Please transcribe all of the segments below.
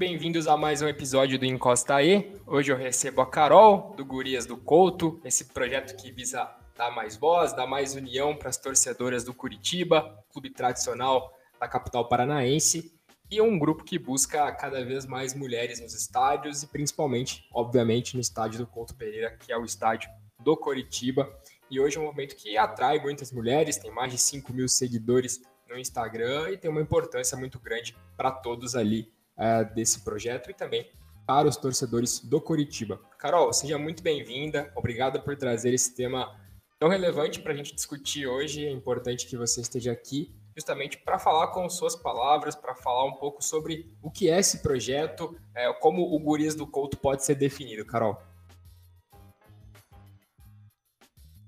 bem-vindos a mais um episódio do Encosta aí. Hoje eu recebo a Carol, do Gurias do Couto, esse projeto que visa dar mais voz, dar mais união para as torcedoras do Curitiba, clube tradicional da capital paranaense, e um grupo que busca cada vez mais mulheres nos estádios e principalmente, obviamente, no estádio do Couto Pereira, que é o estádio do Curitiba. E hoje é um momento que atrai muitas mulheres, tem mais de 5 mil seguidores no Instagram e tem uma importância muito grande para todos ali uh, desse projeto e também para os torcedores do Curitiba. Carol, seja muito bem-vinda, obrigada por trazer esse tema tão relevante para a gente discutir hoje. É importante que você esteja aqui justamente para falar com suas palavras, para falar um pouco sobre o que é esse projeto, é, como o Gurias do Couto pode ser definido. Carol.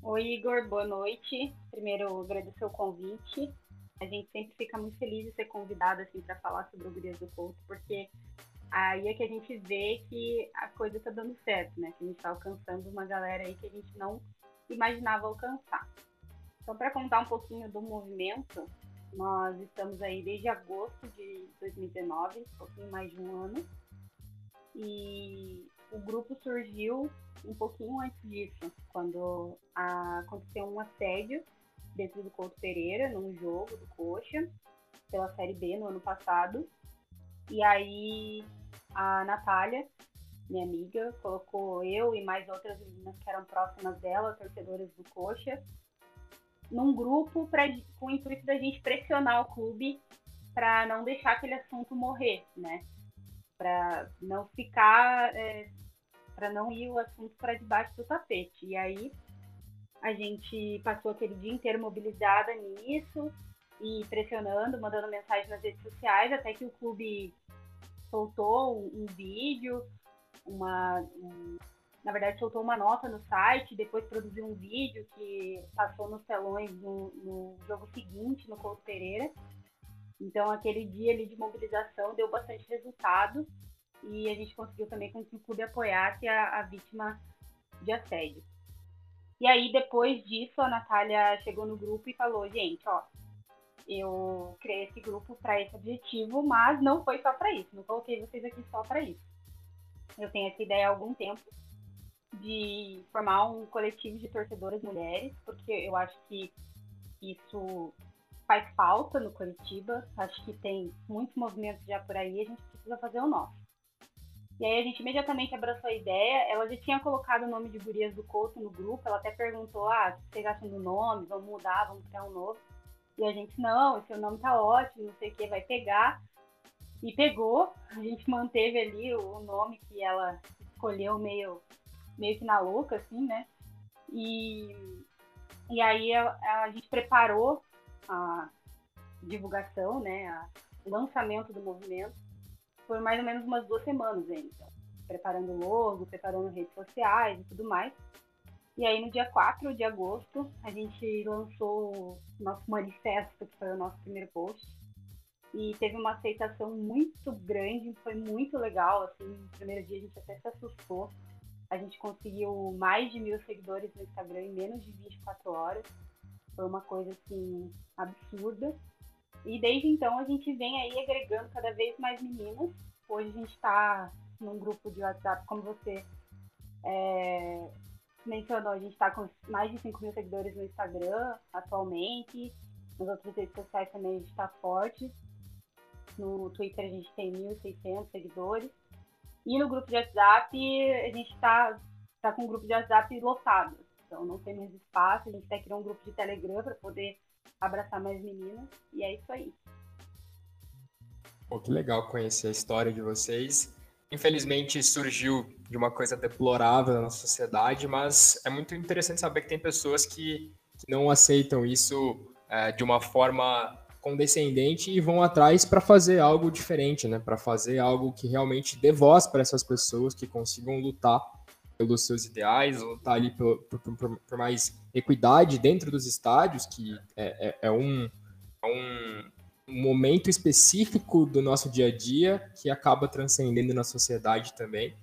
Oi, Igor, boa noite. Primeiro, agradecer o convite. A gente sempre fica muito feliz de ser convidado assim, para falar sobre o Gurias do Couto, porque aí é que a gente vê que a coisa está dando certo, né? Que a gente está alcançando uma galera aí que a gente não imaginava alcançar. Então, para contar um pouquinho do movimento, nós estamos aí desde agosto de 2019, um pouquinho mais de um ano, e o grupo surgiu um pouquinho antes disso, quando a, aconteceu um assédio dentro do Couto Pereira, num jogo do Coxa, pela Série B no ano passado. E aí a Natália, minha amiga, colocou eu e mais outras meninas que eram próximas dela, torcedoras do Coxa, num grupo pra, com o intuito da gente pressionar o clube para não deixar aquele assunto morrer, né? Para não ficar é, para não ir o assunto para debaixo do tapete. E aí a gente passou aquele dia inteiro mobilizada nisso e pressionando, mandando mensagem nas redes sociais, até que o clube soltou um, um vídeo, uma, um, na verdade soltou uma nota no site, depois produziu um vídeo que passou nos telões no, no jogo seguinte, no Couto Pereira. Então aquele dia ali de mobilização deu bastante resultado e a gente conseguiu também com que o clube apoiasse a, a vítima de assédio. E aí, depois disso, a Natália chegou no grupo e falou: gente, ó, eu criei esse grupo para esse objetivo, mas não foi só para isso, não coloquei vocês aqui só para isso. Eu tenho essa ideia há algum tempo de formar um coletivo de torcedoras mulheres, porque eu acho que isso faz falta no Curitiba. Acho que tem muitos movimentos já por aí, a gente precisa fazer o nosso. E aí a gente imediatamente abraçou a ideia. Ela já tinha colocado o nome de Gurias do Couto no grupo. Ela até perguntou: ah, o que vocês acham do nome? Vamos mudar, vamos criar um novo. E a gente, não, esse nome tá ótimo, não sei o que, vai pegar. E pegou. A gente manteve ali o nome que ela escolheu meio, meio que na louca, assim, né? E, e aí a, a gente preparou a divulgação, né? A, lançamento do movimento por mais ou menos umas duas semanas ainda. Preparando logo, preparando redes sociais e tudo mais. E aí, no dia 4 de agosto, a gente lançou o nosso manifesto, que foi o nosso primeiro post. E teve uma aceitação muito grande, foi muito legal. Assim, no primeiro dia a gente até se assustou. A gente conseguiu mais de mil seguidores no Instagram em menos de 24 horas. Foi uma coisa, assim, absurda. E desde então a gente vem aí agregando cada vez mais meninas. Hoje a gente está num grupo de WhatsApp, como você é, mencionou, a gente está com mais de 5 mil seguidores no Instagram atualmente. Nas outras redes sociais também a gente está forte. No Twitter a gente tem 1.600 seguidores. E no grupo de WhatsApp a gente está tá com um grupo de WhatsApp lotado. Então não tem mais espaço. A gente até criou um grupo de Telegram para poder abraçar mais meninas. E é isso aí. Pô, que legal conhecer a história de vocês. Infelizmente surgiu de uma coisa deplorável na nossa sociedade, mas é muito interessante saber que tem pessoas que, que não aceitam isso é, de uma forma condescendente e vão atrás para fazer algo diferente, né? Para fazer algo que realmente dê voz para essas pessoas que consigam lutar pelos seus ideais, lutar ali por, por, por, por mais equidade dentro dos estádios, que é, é, é, um, é um momento específico do nosso dia a dia que acaba transcendendo na sociedade também.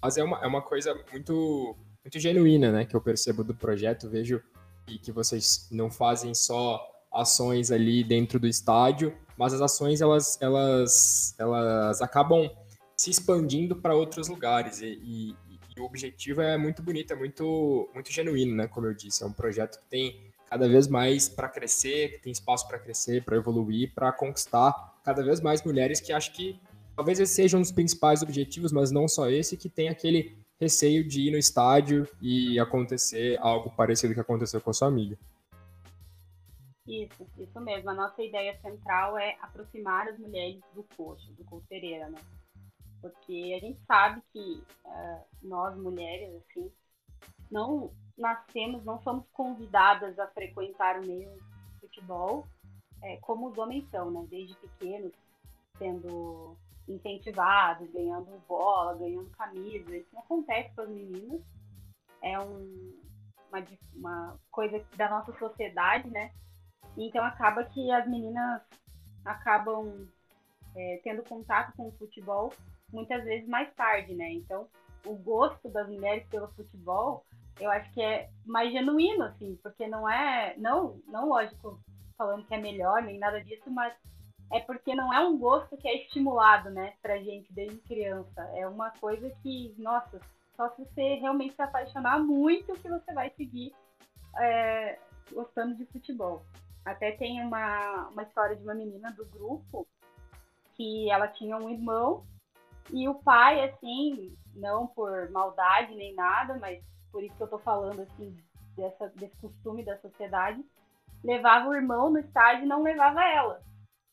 Mas é uma, é uma coisa muito, muito genuína, né, que eu percebo do projeto, vejo e que vocês não fazem só ações ali dentro do estádio, mas as ações elas, elas, elas acabam se expandindo para outros lugares. E, e, e, o objetivo é muito bonito, é muito, muito genuíno, né? Como eu disse, é um projeto que tem cada vez mais para crescer, que tem espaço para crescer, para evoluir, para conquistar cada vez mais mulheres que acho que talvez esse seja um dos principais objetivos, mas não só esse, que tem aquele receio de ir no estádio e acontecer algo parecido que aconteceu com a sua amiga. Isso, isso mesmo. A nossa ideia central é aproximar as mulheres do coxo, do Couto Pereira, né? Porque a gente sabe que uh, nós mulheres, assim, não nascemos, não somos convidadas a frequentar o meio futebol é, como os homens são, né? Desde pequenos, sendo incentivados, ganhando bola, ganhando camisa. Isso não acontece com as meninas. É um, uma, uma coisa da nossa sociedade, né? Então acaba que as meninas acabam é, tendo contato com o futebol muitas vezes mais tarde, né? Então o gosto das mulheres pelo futebol, eu acho que é mais genuíno, assim, porque não é, não, não lógico, falando que é melhor nem nada disso, mas é porque não é um gosto que é estimulado, né, pra gente desde criança. É uma coisa que, nossa, só se você realmente se apaixonar muito que você vai seguir é, gostando de futebol. Até tem uma, uma história de uma menina do grupo que ela tinha um irmão e o pai, assim, não por maldade nem nada, mas por isso que eu tô falando, assim, dessa, desse costume da sociedade, levava o irmão no estádio e não levava ela.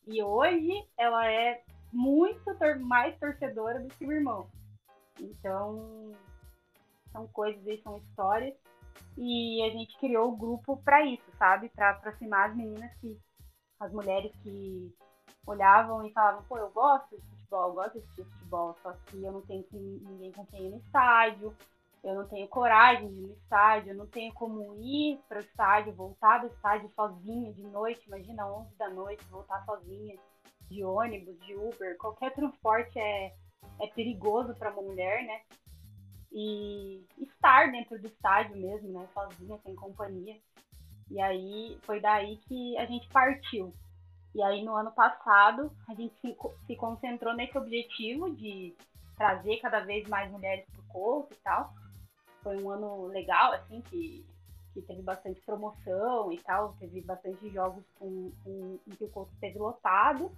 E hoje ela é muito tor mais torcedora do que o irmão. Então, são coisas aí, são histórias. E a gente criou o grupo para isso, sabe? Para aproximar as meninas que. as mulheres que olhavam e falavam, pô, eu gosto de futebol, eu gosto de assistir futebol, só que eu não tenho ninguém com quem ir no estádio, eu não tenho coragem de ir no estádio, eu não tenho como ir para o estádio, voltar do estádio sozinha de noite, imagina 11 da noite, voltar sozinha de ônibus, de Uber, qualquer transporte é, é perigoso para uma mulher, né? E estar dentro do estádio mesmo, né? Sozinha, sem companhia. E aí foi daí que a gente partiu. E aí no ano passado a gente se, se concentrou nesse objetivo de trazer cada vez mais mulheres para o corpo e tal foi um ano legal, assim, que, que teve bastante promoção e tal, teve bastante jogos com, com, em que o Couto esteve lotado.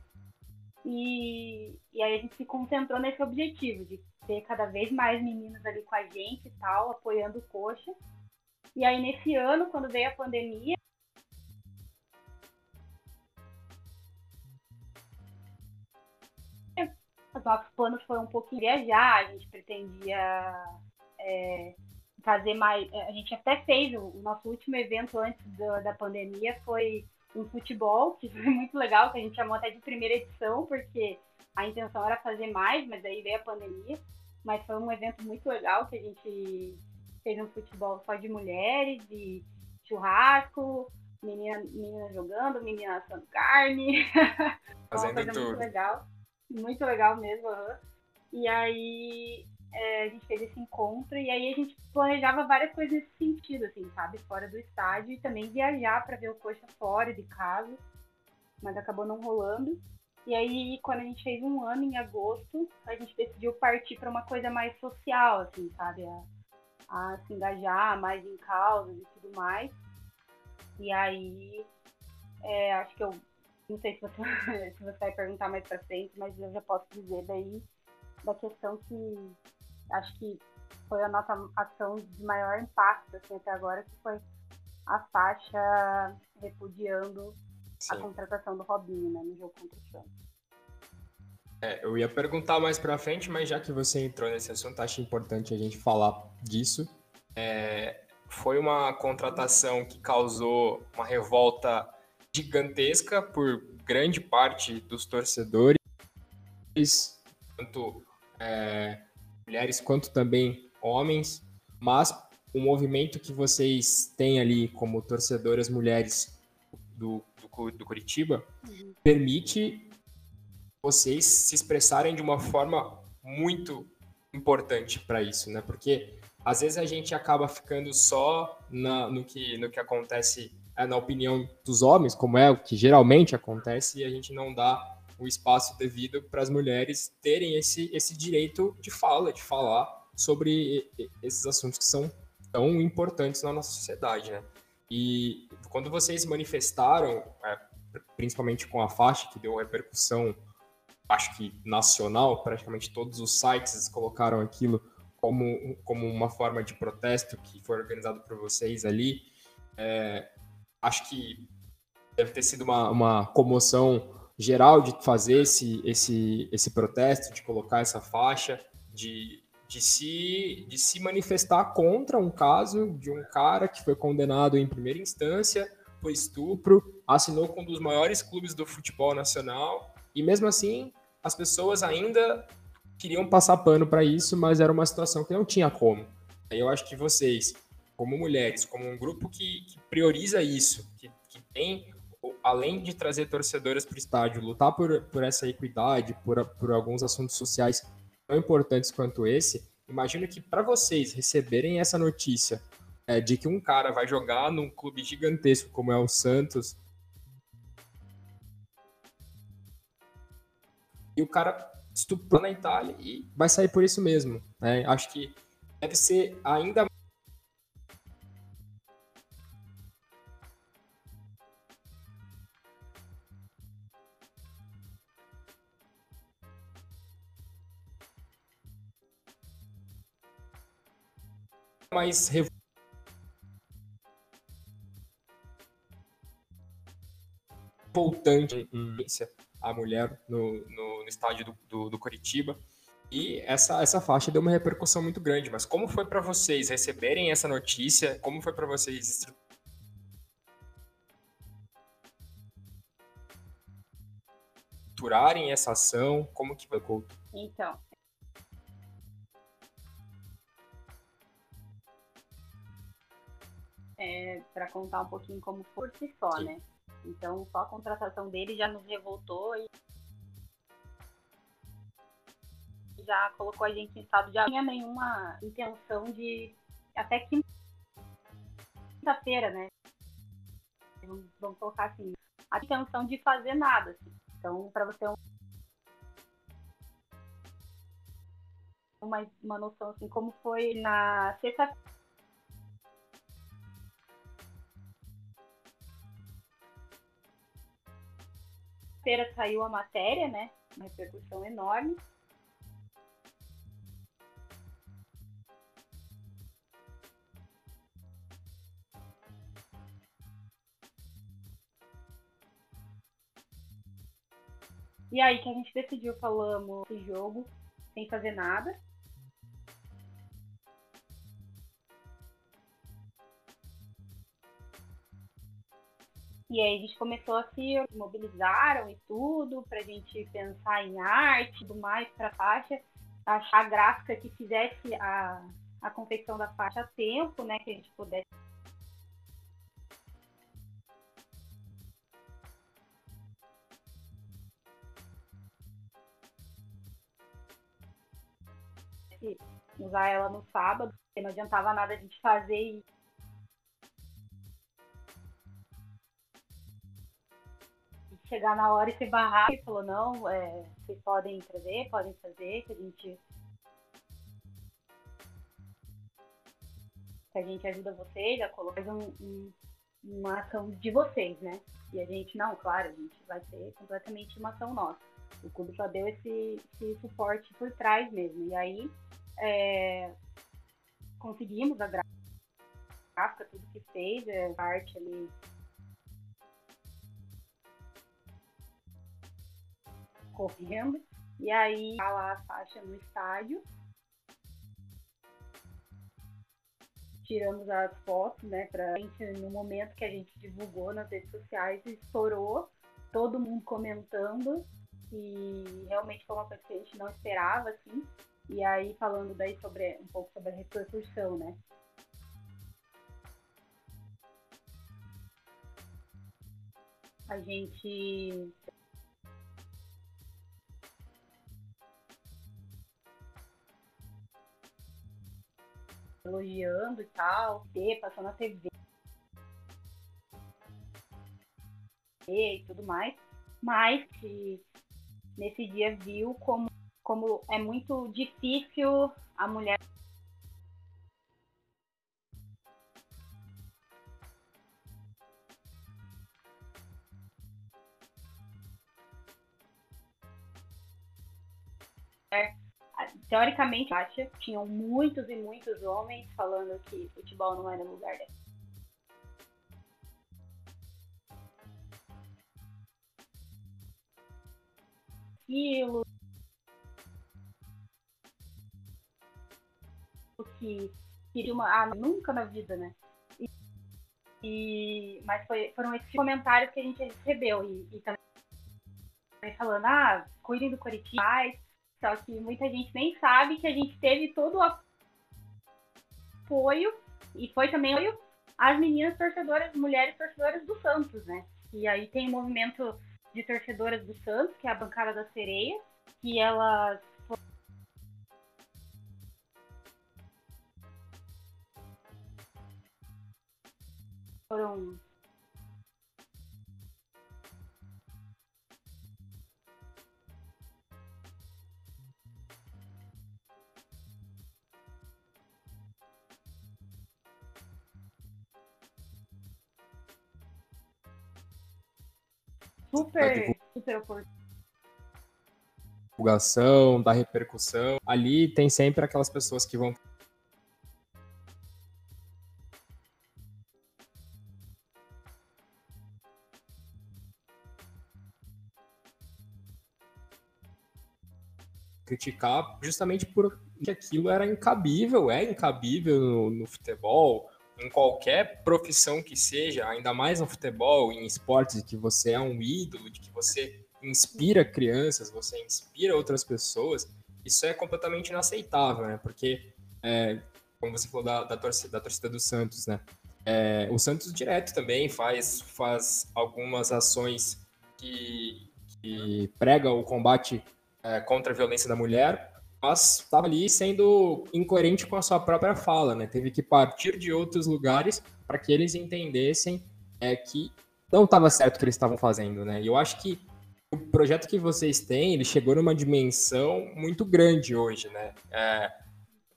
E, e aí a gente se concentrou nesse objetivo de ter cada vez mais meninas ali com a gente e tal, apoiando o Coxa. E aí nesse ano, quando veio a pandemia, os nossos planos foram um pouquinho viajar, a gente pretendia é, fazer mais. É, a gente até fez o, nosso último evento antes do, da pandemia foi um futebol, que foi muito legal, que a gente chamou até de primeira edição, porque a intenção era fazer mais, mas aí veio a pandemia. Mas foi um evento muito legal que a gente fez um futebol só de mulheres, de churrasco, menina, menina jogando, menina assando carne. Fazendo uma coisa tudo. muito legal. Muito legal mesmo. Uhum. E aí é, a gente fez esse encontro e aí a gente planejava várias coisas nesse sentido, assim, sabe? Fora do estádio e também viajar para ver o Coxa fora de casa, mas acabou não rolando. E aí, quando a gente fez um ano, em agosto, a gente decidiu partir para uma coisa mais social, assim, sabe? A, a se engajar mais em causas e tudo mais. E aí, é, acho que eu não sei se você, se você vai perguntar mais para frente, mas eu já posso dizer daí da questão que acho que foi a nossa ação de maior impacto assim, até agora, que foi a faixa repudiando Sim. a contratação do Robinho né, no jogo contra o Santos. É, eu ia perguntar mais para frente, mas já que você entrou nesse assunto, acho importante a gente falar disso. É, foi uma contratação que causou uma revolta gigantesca por grande parte dos torcedores, tanto é, mulheres quanto também homens, mas o movimento que vocês têm ali como torcedoras mulheres do, do, do Curitiba uhum. permite vocês se expressarem de uma forma muito importante para isso, né? Porque às vezes a gente acaba ficando só na, no, que, no que acontece é, na opinião dos homens, como é o que geralmente acontece, e a gente não dá o espaço devido para as mulheres terem esse, esse direito de fala, de falar sobre esses assuntos que são tão importantes na nossa sociedade, né? E quando vocês manifestaram, é, principalmente com a faixa que deu repercussão, acho que nacional, praticamente todos os sites colocaram aquilo como, como uma forma de protesto que foi organizado por vocês ali. É, acho que deve ter sido uma, uma comoção geral de fazer esse, esse, esse protesto, de colocar essa faixa, de, de, se, de se manifestar contra um caso de um cara que foi condenado em primeira instância por estupro, assinou com um dos maiores clubes do futebol nacional, e mesmo assim as pessoas ainda queriam passar pano para isso, mas era uma situação que não tinha como. Aí eu acho que vocês, como mulheres, como um grupo que, que prioriza isso, que, que tem além de trazer torcedoras para o estádio, lutar por, por essa equidade, por, por alguns assuntos sociais tão importantes quanto esse, imagino que para vocês receberem essa notícia é, de que um cara vai jogar num clube gigantesco como é o Santos e o cara estuprou na Itália e vai sair por isso mesmo. Né? Acho que deve ser ainda mais revoltante a mulher no, no, no estádio do, do, do, Curitiba. E essa, essa faixa deu uma repercussão muito grande. Mas como foi para vocês receberem essa notícia? Como foi para vocês estruturarem essa ação? Como que foi? Então, é, para contar um pouquinho como por si só, Sim. né? Então, só a contratação dele já nos revoltou e já colocou a gente em estado de não tinha nenhuma intenção de até quinta-feira, né? Vamos colocar assim, a intenção de fazer nada. Assim. Então, para você uma, uma noção assim, como foi na sexta-feira feira saiu a matéria, né? Uma repercussão enorme. E aí que a gente decidiu, falamos esse jogo sem fazer nada. E aí a gente começou a se mobilizaram e tudo, para a gente pensar em arte tudo mais para a faixa, achar a gráfica que fizesse a, a confecção da faixa a tempo, né? Que a gente pudesse usar ela no sábado, porque não adiantava nada a gente fazer chegar na hora e se barrar e falou, não, é, vocês podem trazer, podem fazer, que a gente. Que a gente ajuda vocês a colocar um, um, uma ação de vocês, né? E a gente, não, claro, a gente vai ser completamente uma ação nossa. O clube só deu esse, esse suporte por trás mesmo. E aí é, conseguimos a gráfica, tudo que fez, é, a arte ali correndo. E aí tá lá a faixa no estádio. Tiramos as fotos, né, pra gente, no momento que a gente divulgou nas redes sociais, estourou, todo mundo comentando, e realmente foi uma coisa que a gente não esperava, assim. E aí, falando daí sobre um pouco sobre a repercussão, né? A gente elogiando e tal, ter, passou na TV e tudo mais, mas que nesse dia viu como, como é muito difícil a mulher teoricamente, acha, tinham muitos e muitos homens falando que futebol não era lugar dela. Aquilo que queria uma. Ah, nunca na vida, né? E, e, mas foi, foram esses comentários que a gente recebeu. E, e também falando, ah, cuidem do Coritiba, só que muita gente nem sabe que a gente teve todo o apoio e foi também apoio às meninas torcedoras, mulheres torcedoras do Santos, né? E aí tem o movimento de torcedoras do Santos, que é a bancada da sereia, que elas foram super, super oportuno divulgação, da repercussão. Ali tem sempre aquelas pessoas que vão criticar justamente porque aquilo era incabível, é incabível no, no futebol, em qualquer profissão que seja, ainda mais no futebol, em esportes, de que você é um ídolo, de que você inspira crianças, você inspira outras pessoas, isso é completamente inaceitável, né? Porque, é, como você falou da, da, torcida, da torcida do Santos, né? É, o Santos direto também faz, faz algumas ações que, que pregam o combate é, contra a violência da mulher, mas estava ali sendo incoerente com a sua própria fala, né? Teve que partir de outros lugares para que eles entendessem é, que não estava certo o que eles estavam fazendo, né? E eu acho que o projeto que vocês têm, ele chegou numa dimensão muito grande hoje, né? É,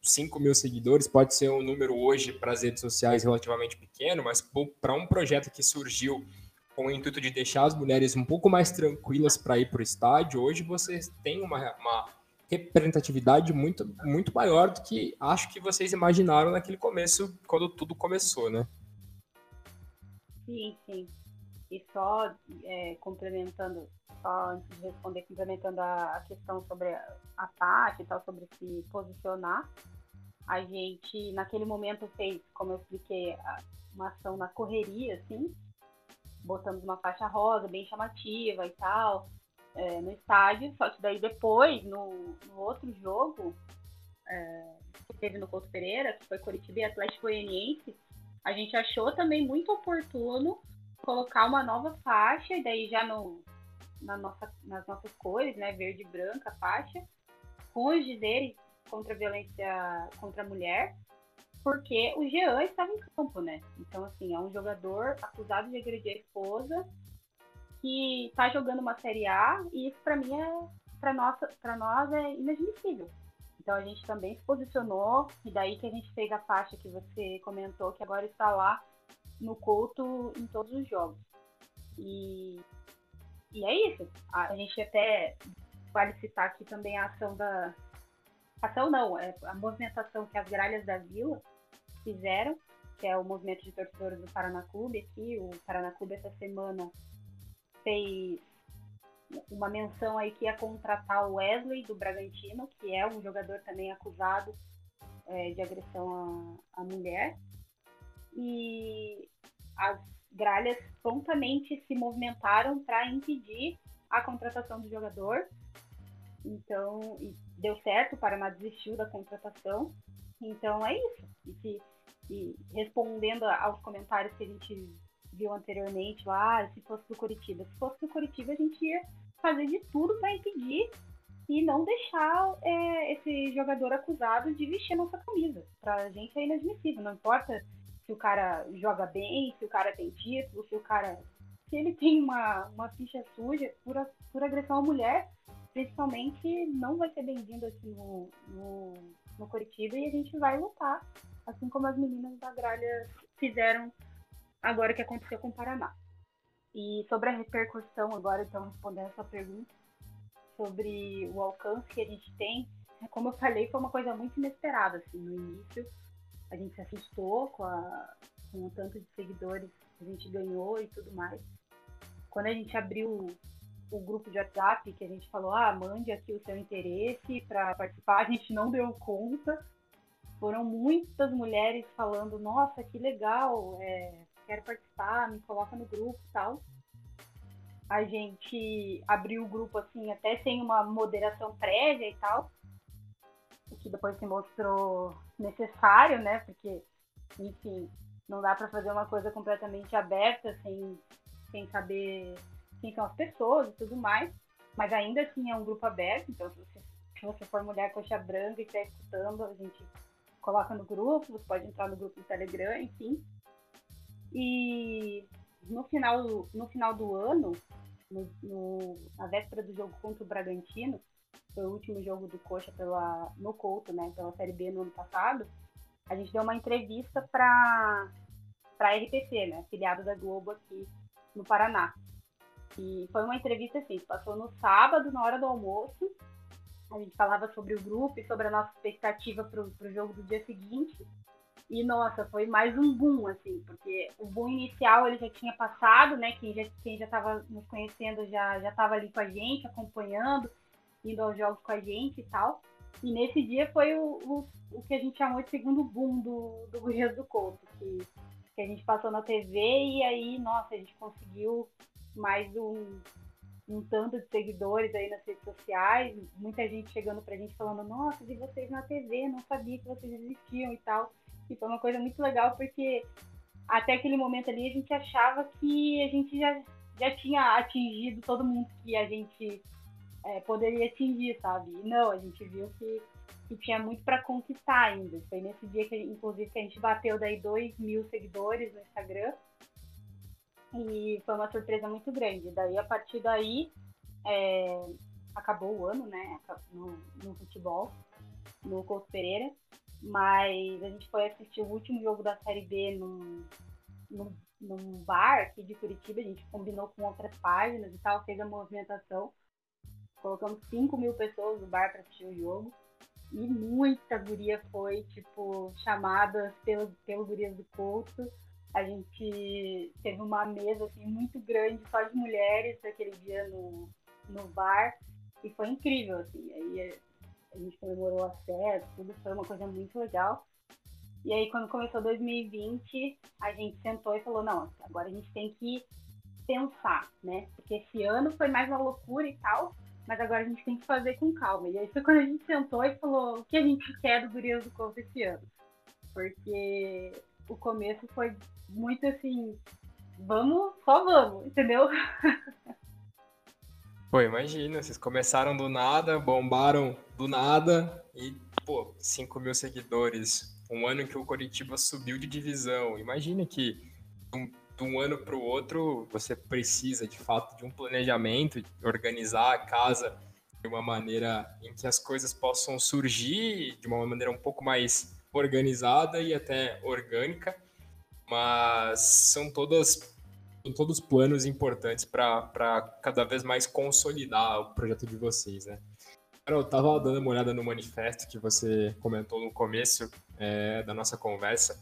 5 mil seguidores pode ser um número hoje para as redes sociais relativamente pequeno, mas para um projeto que surgiu com o intuito de deixar as mulheres um pouco mais tranquilas para ir para o estádio, hoje vocês têm uma, uma representatividade muito, muito maior do que acho que vocês imaginaram naquele começo, quando tudo começou, né? Sim, sim. E só é, complementando, só antes de responder, complementando a, a questão sobre a, a e tal, sobre se posicionar, a gente, naquele momento, fez, como eu expliquei, uma ação na correria, assim, botamos uma faixa rosa bem chamativa e tal, é, no estádio, só que daí depois, no, no outro jogo, é, que teve no Couto Pereira, que foi Curitiba e Atlético Goianiense, a gente achou também muito oportuno colocar uma nova faixa, e daí já no, na nossa, nas nossas cores, né, verde e branca faixa, com os dizeres contra a violência contra a mulher, porque o Jean estava em campo, né? Então, assim, é um jogador acusado de agredir a esposa, que está jogando uma Série A e isso para mim é para nós, para nós é inadmissível. Então a gente também se posicionou e daí que a gente fez a faixa que você comentou que agora está lá no Couto em todos os jogos. E, e é isso. A, gente até vale citar aqui também a ação da ação não, é a movimentação que as gralhas da Vila fizeram, que é o movimento de torcedores do Paraná Clube aqui. O Paraná Clube essa semana fez uma menção aí que ia contratar o Wesley do Bragantino, que é um jogador também acusado é, de agressão à, à mulher. E as gralhas prontamente se movimentaram para impedir a contratação do jogador. Então, deu certo, o Paraná desistiu da contratação. Então é isso. E, e respondendo aos comentários que a gente viu anteriormente lá, se fosse pro Curitiba. Se fosse pro Curitiba, a gente ia fazer de tudo para impedir e não deixar é, esse jogador acusado de vestir a nossa camisa. Pra gente é inadmissível, não importa se o cara joga bem, se o cara tem título, se o cara. Se ele tem uma, uma ficha suja por, por agressão à mulher, principalmente não vai ser bem-vindo aqui no, no, no Curitiba e a gente vai lutar, assim como as meninas da Gralha fizeram agora que aconteceu com o Paraná. E sobre a repercussão, agora então respondendo essa pergunta, sobre o alcance que a gente tem, como eu falei, foi uma coisa muito inesperada, assim, no início a gente se assustou com, a, com o tanto de seguidores que a gente ganhou e tudo mais. Quando a gente abriu o grupo de WhatsApp, que a gente falou, ah, mande aqui o seu interesse para participar, a gente não deu conta. Foram muitas mulheres falando, nossa, que legal, é, quero participar, me coloca no grupo e tal. A gente abriu o grupo assim, até sem uma moderação prévia e tal o que depois se mostrou necessário, né? Porque, enfim, não dá para fazer uma coisa completamente aberta sem, sem saber quem são as pessoas e tudo mais. Mas ainda assim é um grupo aberto, então se você, se você for mulher coxa branca e estiver escutando, a gente coloca no grupo, você pode entrar no grupo do Telegram, enfim. E no final, no final do ano, no, no, na véspera do jogo contra o Bragantino, foi o último jogo do Coxa pela, no Couto, né, pela Série B no ano passado, a gente deu uma entrevista para para RPC, né, filiado da Globo aqui no Paraná. E foi uma entrevista assim, passou no sábado, na hora do almoço. A gente falava sobre o grupo e sobre a nossa expectativa para o jogo do dia seguinte. E nossa, foi mais um boom, assim, porque o boom inicial ele já tinha passado, né? Quem já quem já estava nos conhecendo já estava ali com a gente, acompanhando indo aos jogos com a gente e tal. E nesse dia foi o, o, o que a gente chamou de segundo boom do, do do Couto, que, que a gente passou na TV e aí, nossa, a gente conseguiu mais um, um tanto de seguidores aí nas redes sociais, muita gente chegando pra gente falando, nossa, vi vocês na TV, não sabia que vocês existiam e tal. E foi uma coisa muito legal porque até aquele momento ali a gente achava que a gente já, já tinha atingido todo mundo que a gente é, poderia atingir, sabe? E não, a gente viu que, que tinha muito para conquistar ainda. Foi nesse dia que, inclusive, que a gente bateu daí 2 mil seguidores no Instagram. E foi uma surpresa muito grande. Daí, a partir daí, é, acabou o ano, né? No, no futebol, no Couto Pereira. Mas a gente foi assistir o último jogo da Série B num, num, num bar aqui de Curitiba. A gente combinou com outras páginas e tal, fez a movimentação. Colocamos 5 mil pessoas no bar para assistir o jogo. E muita guria foi, tipo, chamada pelo, pelo Gurias do Couto. A gente teve uma mesa, assim, muito grande, só de mulheres, aquele dia no, no bar. E foi incrível, assim. Aí a gente comemorou a festa, tudo foi uma coisa muito legal. E aí, quando começou 2020, a gente sentou e falou: não, agora a gente tem que pensar, né? Porque esse ano foi mais uma loucura e tal, mas agora a gente tem que fazer com calma. E aí foi quando a gente sentou e falou o que a gente quer do Gurias do Couto esse ano. Porque o começo foi muito assim, vamos, só vamos, entendeu? Pô, imagina, vocês começaram do nada, bombaram do nada e, pô, 5 mil seguidores. Um ano que o Coritiba subiu de divisão. Imagina que um de um ano para o outro, você precisa de fato de um planejamento, organizar a casa de uma maneira em que as coisas possam surgir de uma maneira um pouco mais organizada e até orgânica, mas são todas todos planos importantes para cada vez mais consolidar o projeto de vocês, né? eu estava dando uma olhada no manifesto que você comentou no começo é, da nossa conversa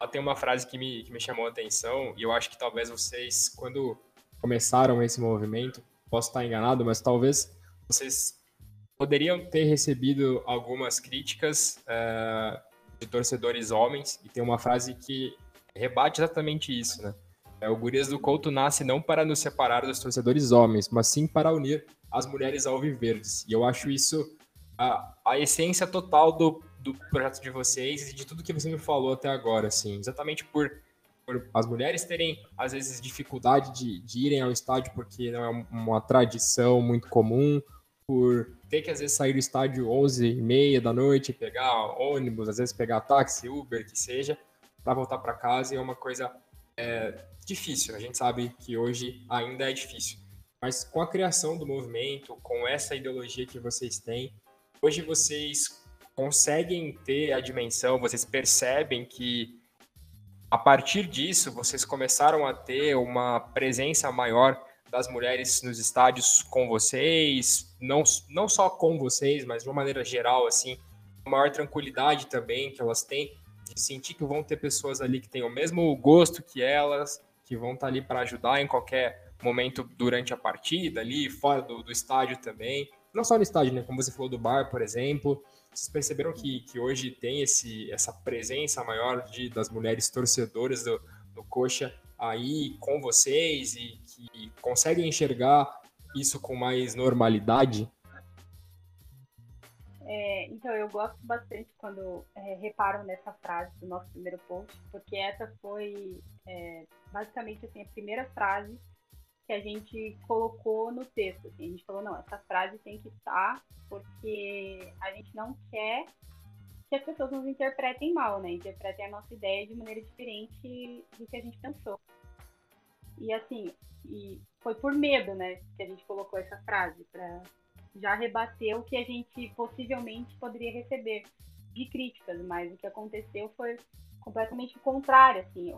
ela tem uma frase que me, que me chamou a atenção, e eu acho que talvez vocês, quando começaram esse movimento, posso estar enganado, mas talvez vocês poderiam ter recebido algumas críticas uh, de torcedores homens, e tem uma frase que rebate exatamente isso, né? É, o Gurias do Couto nasce não para nos separar dos torcedores homens, mas sim para unir as mulheres alviverdes. E eu acho isso a, a essência total do, do projeto de vocês e de tudo que você me falou até agora, assim, exatamente por, por as mulheres terem, às vezes, dificuldade de, de irem ao estádio porque não é uma tradição muito comum, por ter que, às vezes, sair do estádio 11 e meia da noite, pegar ônibus, às vezes pegar táxi, Uber, que seja, para voltar para casa, e é uma coisa é, difícil, a gente sabe que hoje ainda é difícil. mas com a criação do movimento, com essa ideologia que vocês têm, hoje vocês conseguem ter a dimensão, vocês percebem que a partir disso vocês começaram a ter uma presença maior das mulheres nos estádios com vocês, não, não só com vocês, mas de uma maneira geral, assim, maior tranquilidade também que elas têm, de sentir que vão ter pessoas ali que têm o mesmo gosto que elas, que vão estar ali para ajudar em qualquer momento durante a partida, ali fora do, do estádio também. Não só no estádio, né? Como você falou do bar, por exemplo. Vocês perceberam que, que hoje tem esse, essa presença maior de, das mulheres torcedoras do, do Coxa aí com vocês e que conseguem enxergar isso com mais normalidade? É, então, eu gosto bastante quando é, reparam nessa frase do nosso primeiro post, porque essa foi é, basicamente assim, a primeira frase que a gente colocou no texto. Assim, a gente falou, não, essa frase tem que estar, porque a gente não quer que as pessoas nos interpretem mal, né? Interpretem a nossa ideia de maneira diferente do que a gente pensou. E assim, e foi por medo, né, que a gente colocou essa frase, para já rebater o que a gente possivelmente poderia receber de críticas, mas o que aconteceu foi completamente o contrário, assim,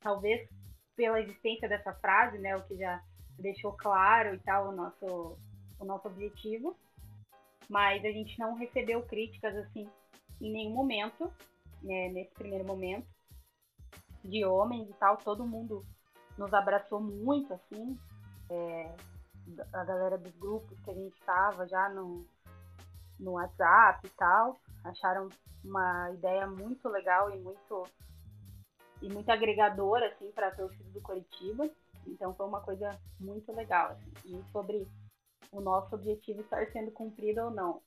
talvez pela existência dessa frase, né, o que já deixou claro e tal o nosso o nosso objetivo, mas a gente não recebeu críticas assim em nenhum momento, né, nesse primeiro momento de homens e tal, todo mundo nos abraçou muito assim, é, a galera dos grupos que a gente estava já no, no WhatsApp e tal, acharam uma ideia muito legal e muito e muito agregadora assim para a torcida do Curitiba. Então foi uma coisa muito legal. Assim. E sobre o nosso objetivo estar sendo cumprido ou não.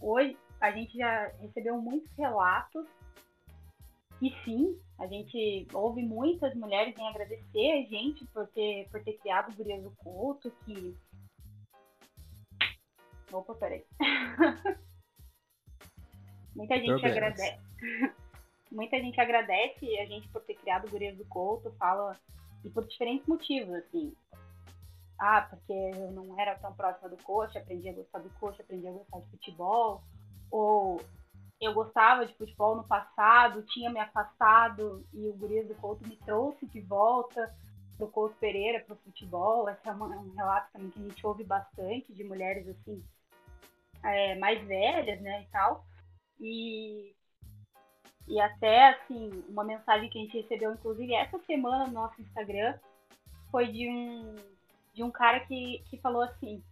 Hoje a gente já recebeu muitos relatos e sim, a gente ouve muitas mulheres em agradecer a gente por ter, por ter criado o Gurias do Couto, que. Opa, peraí. Muita gente agradece. Muita gente agradece a gente por ter criado o Gurias do Couto, fala, e por diferentes motivos, assim. Ah, porque eu não era tão próxima do coxa, aprendi a gostar do coxa, aprendi a gostar de futebol. Ou eu gostava de futebol no passado, tinha me afastado e o Gurias do Couto me trouxe de volta pro Couto Pereira, pro futebol. Esse é um relato também que a gente ouve bastante de mulheres assim, é, mais velhas, né, e tal. E, e até, assim, uma mensagem que a gente recebeu, inclusive, essa semana no nosso Instagram, foi de um, de um cara que, que falou assim,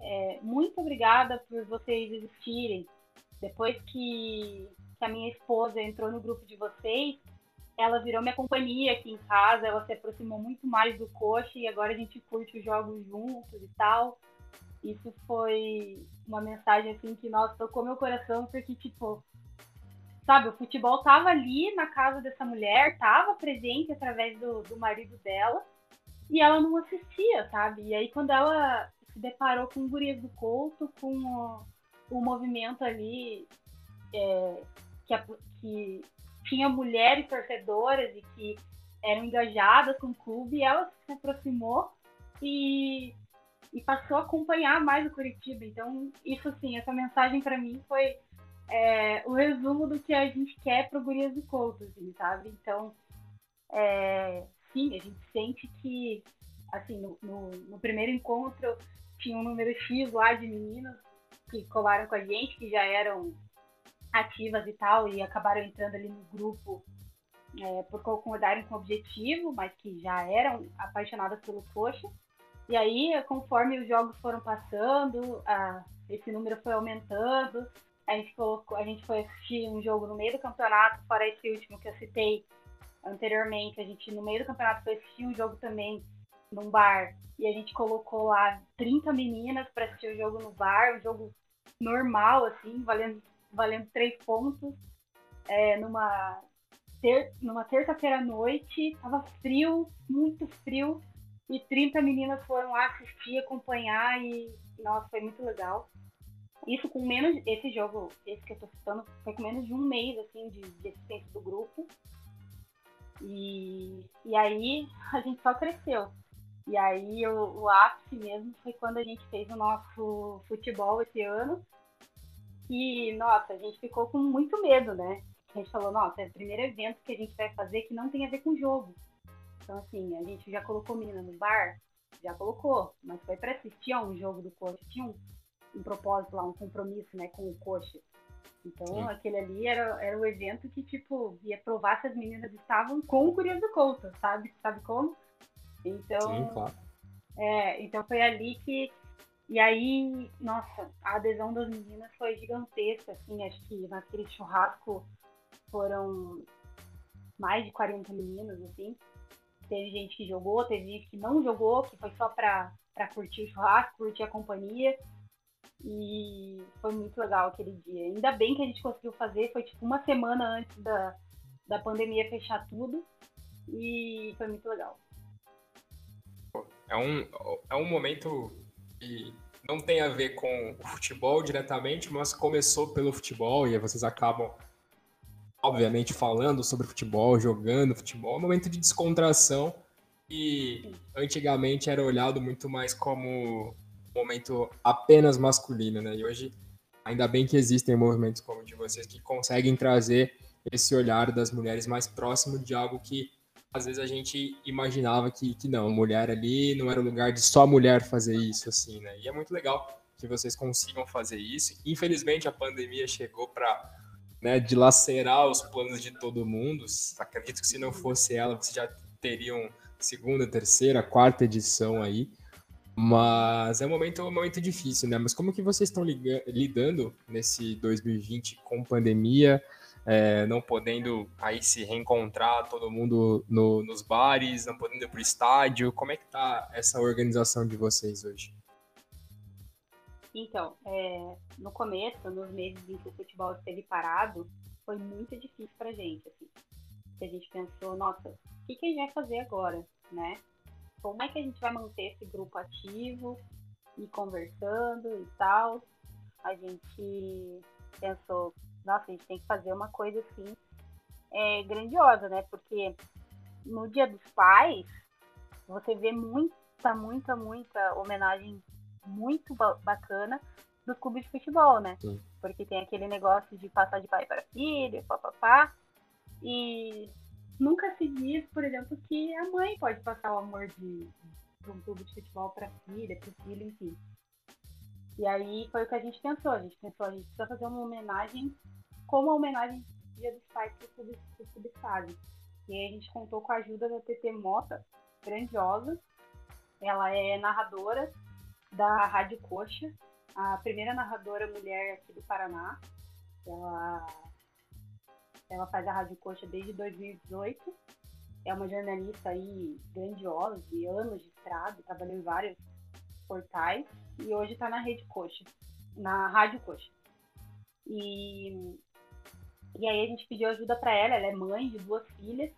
é, muito obrigada por vocês existirem, depois que, que a minha esposa entrou no grupo de vocês, ela virou minha companhia aqui em casa, ela se aproximou muito mais do coxa e agora a gente curte os jogos juntos e tal. Isso foi uma mensagem assim que, nossa, tocou meu coração, porque, tipo, sabe, o futebol tava ali na casa dessa mulher, tava presente através do, do marido dela, e ela não assistia, sabe? E aí quando ela se deparou com o Gurias do Couto, com o, o movimento ali é, que, a, que, tinha mulheres torcedoras e que eram engajadas com o clube, ela se aproximou e, e passou a acompanhar mais o Curitiba. Então, isso assim, essa mensagem para mim foi é, o resumo do que a gente quer para o Gurias do Couto, assim, sabe? Então, é, sim, a gente sente que, assim, no, no, no primeiro encontro tinha um número X lá de meninas que colaram com a gente, que já eram ativas e tal, e acabaram entrando ali no grupo é, por concordarem com o objetivo, mas que já eram apaixonadas pelo coxa. E aí, conforme os jogos foram passando, a, esse número foi aumentando. A gente, colocou, a gente foi assistir um jogo no meio do campeonato, fora esse último que eu citei anteriormente. A gente, no meio do campeonato, foi assistir um jogo também num bar e a gente colocou lá 30 meninas para assistir o jogo no bar, um jogo normal, assim, valendo, valendo três pontos, é, numa, ter, numa terça-feira à noite, tava frio, muito frio, e 30 meninas foram lá assistir, acompanhar, e nossa, foi muito legal. Isso com menos, esse jogo, esse que eu tô citando, foi com menos de um mês, assim, de, de existência do grupo. E, e aí a gente só cresceu. E aí o, o ápice mesmo foi quando a gente fez o nosso futebol esse ano. E, nossa, a gente ficou com muito medo, né? A gente falou, nossa, é o primeiro evento que a gente vai fazer que não tem a ver com jogo. Então, assim, a gente já colocou menina no bar, já colocou, mas foi para assistir a um jogo do Coxa. Um, propósito lá, um compromisso, né, com o Coxa. Então, Sim. aquele ali era, era o evento que, tipo, ia provar se as meninas estavam com o Curias do Couto, sabe? Sabe como? Então, Sim, claro. é, então foi ali que. E aí, nossa, a adesão das meninas foi gigantesca, assim, acho que naquele churrasco foram mais de 40 meninos, assim. Teve gente que jogou, teve gente que não jogou, que foi só pra, pra curtir o churrasco, curtir a companhia. E foi muito legal aquele dia. Ainda bem que a gente conseguiu fazer, foi tipo uma semana antes da, da pandemia fechar tudo. E foi muito legal. É um, é um momento que não tem a ver com o futebol diretamente, mas começou pelo futebol e vocês acabam, obviamente, falando sobre futebol, jogando futebol. É um momento de descontração e antigamente era olhado muito mais como momento apenas masculino, né? E hoje, ainda bem que existem movimentos como o de vocês que conseguem trazer esse olhar das mulheres mais próximo de algo que às vezes a gente imaginava que, que não, mulher ali não era o lugar de só mulher fazer isso, assim, né? E é muito legal que vocês consigam fazer isso. Infelizmente, a pandemia chegou para né, dilacerar os planos de todo mundo. Acredito que se não fosse ela, vocês já teriam segunda, terceira, quarta edição aí. Mas é um momento, um momento difícil, né? Mas como que vocês estão lidando nesse 2020 com pandemia, é, não podendo aí se reencontrar todo mundo no, nos bares, não podendo ir para o estádio? Como é que tá essa organização de vocês hoje? Então, é, no começo, nos meses em que o futebol esteve parado, foi muito difícil para gente, assim. a gente pensou, nossa, o que, que a gente vai fazer agora, né? Como é que a gente vai manter esse grupo ativo e conversando e tal. A gente pensou, nossa, a gente tem que fazer uma coisa assim é, grandiosa, né? Porque no Dia dos Pais, você vê muita, muita, muita homenagem muito bacana dos clubes de futebol, né? Sim. Porque tem aquele negócio de passar de pai para filho, papapá. E nunca se diz, por exemplo, que a mãe pode passar o amor de, de um clube de futebol para a filha, para o filho, enfim. E aí foi o que a gente pensou. A gente pensou, a gente precisa fazer uma homenagem como a homenagem do Dia dos Pais que clubes fazem. E aí a gente contou com a ajuda da TT Mota, grandiosa. Ela é narradora da Rádio Coxa, a primeira narradora mulher aqui do Paraná. Ela ela faz a Rádio Coxa desde 2018. É uma jornalista aí grandiosa, de anos de estrada, trabalhou em vários portais e hoje está na Rede Coxa, na Rádio Coxa. E, e aí a gente pediu ajuda para ela, ela é mãe de duas filhas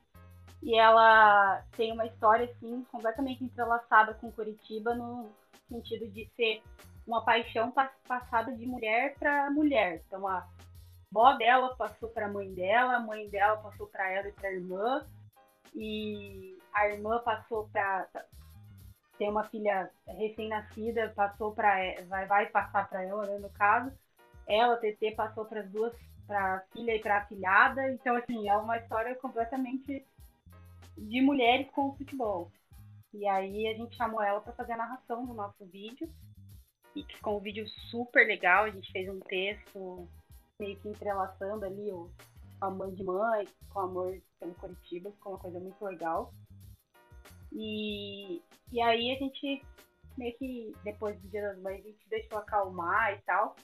e ela tem uma história assim completamente entrelaçada com Curitiba no sentido de ser uma paixão passada de mulher para mulher. Então a avó dela passou para a mãe dela, a mãe dela passou para ela e para a irmã, e a irmã passou para tem uma filha recém-nascida, passou para vai vai passar para ela, né, no caso. Ela, TT, passou para as duas, para a filha e para a filhada. Então, assim, é uma história completamente de mulheres com o futebol. E aí a gente chamou ela para fazer a narração do nosso vídeo. E ficou um vídeo super legal. A gente fez um texto meio que entrelaçando ali o amor de mãe com o amor pelo Curitiba, ficou uma coisa muito legal. E, e aí a gente meio que depois do Dia das Mães a gente deixou acalmar e tal.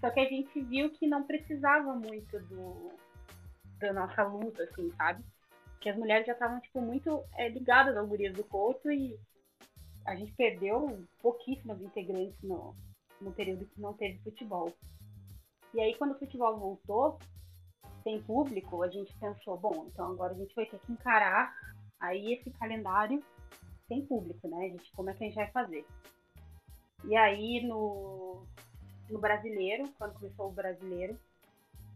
Só que a gente viu que não precisava muito do da nossa luta, assim, sabe? Que as mulheres já estavam, tipo, muito é, ligadas ao Gurias do Couto e a gente perdeu pouquíssimas integrantes no, no período que não teve futebol. E aí, quando o futebol voltou, sem público, a gente pensou, bom, então agora a gente vai ter que encarar aí esse calendário sem público, né? A gente, como é que a gente vai fazer? E aí, no, no brasileiro, quando começou o brasileiro,